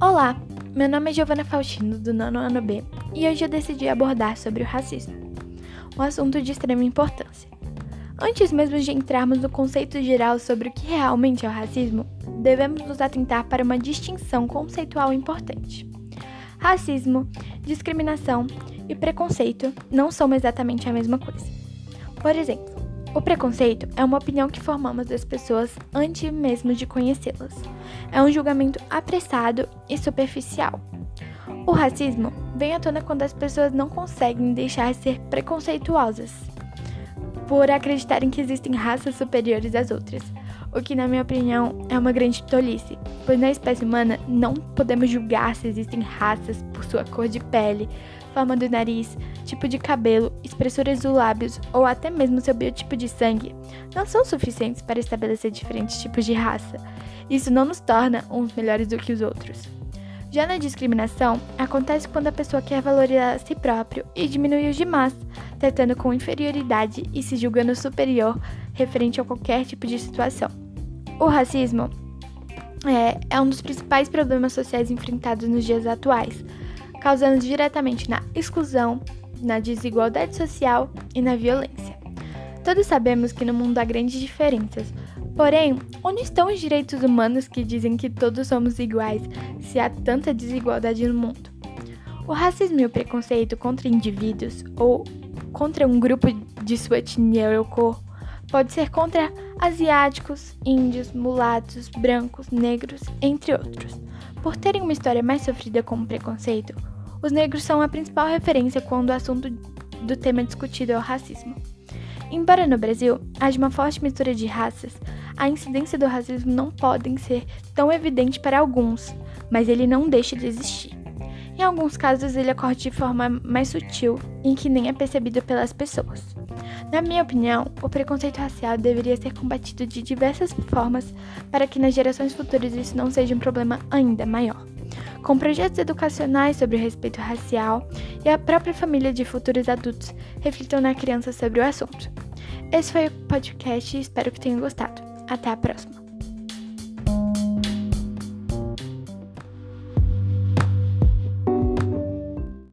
Olá, meu nome é Giovana Faustino, do nono ano B, e hoje eu decidi abordar sobre o racismo, um assunto de extrema importância. Antes mesmo de entrarmos no conceito geral sobre o que realmente é o racismo, devemos nos atentar para uma distinção conceitual importante. Racismo, discriminação e preconceito não são exatamente a mesma coisa. Por exemplo, o preconceito é uma opinião que formamos das pessoas antes mesmo de conhecê-las. É um julgamento apressado e superficial. O racismo vem à tona quando as pessoas não conseguem deixar de ser preconceituosas, por acreditarem que existem raças superiores às outras, o que, na minha opinião, é uma grande tolice, pois na espécie humana não podemos julgar se existem raças por sua cor de pele, forma do nariz, tipo de cabelo, espessuras dos lábios ou até mesmo seu biotipo de sangue, não são suficientes para estabelecer diferentes tipos de raça. Isso não nos torna uns melhores do que os outros. Já na discriminação, acontece quando a pessoa quer valorizar a si próprio e diminuir os demais, tratando com inferioridade e se julgando superior referente a qualquer tipo de situação. O racismo é, é um dos principais problemas sociais enfrentados nos dias atuais, causando diretamente na exclusão, na desigualdade social e na violência. Todos sabemos que no mundo há grandes diferenças, porém, onde estão os direitos humanos que dizem que todos somos iguais se há tanta desigualdade no mundo? O racismo e o preconceito contra indivíduos ou contra um grupo de sua etnia ou cor pode ser contra asiáticos, índios, mulatos, brancos, negros, entre outros. Por terem uma história mais sofrida com o preconceito, os negros são a principal referência quando o assunto do tema discutido é o racismo. Embora no Brasil haja uma forte mistura de raças, a incidência do racismo não pode ser tão evidente para alguns, mas ele não deixa de existir. Em alguns casos, ele ocorre de forma mais sutil, em que nem é percebido pelas pessoas. Na minha opinião, o preconceito racial deveria ser combatido de diversas formas para que nas gerações futuras isso não seja um problema ainda maior. Com projetos educacionais sobre o respeito racial e a própria família de futuros adultos reflitam na criança sobre o assunto. Esse foi o podcast e espero que tenham gostado. Até a próxima!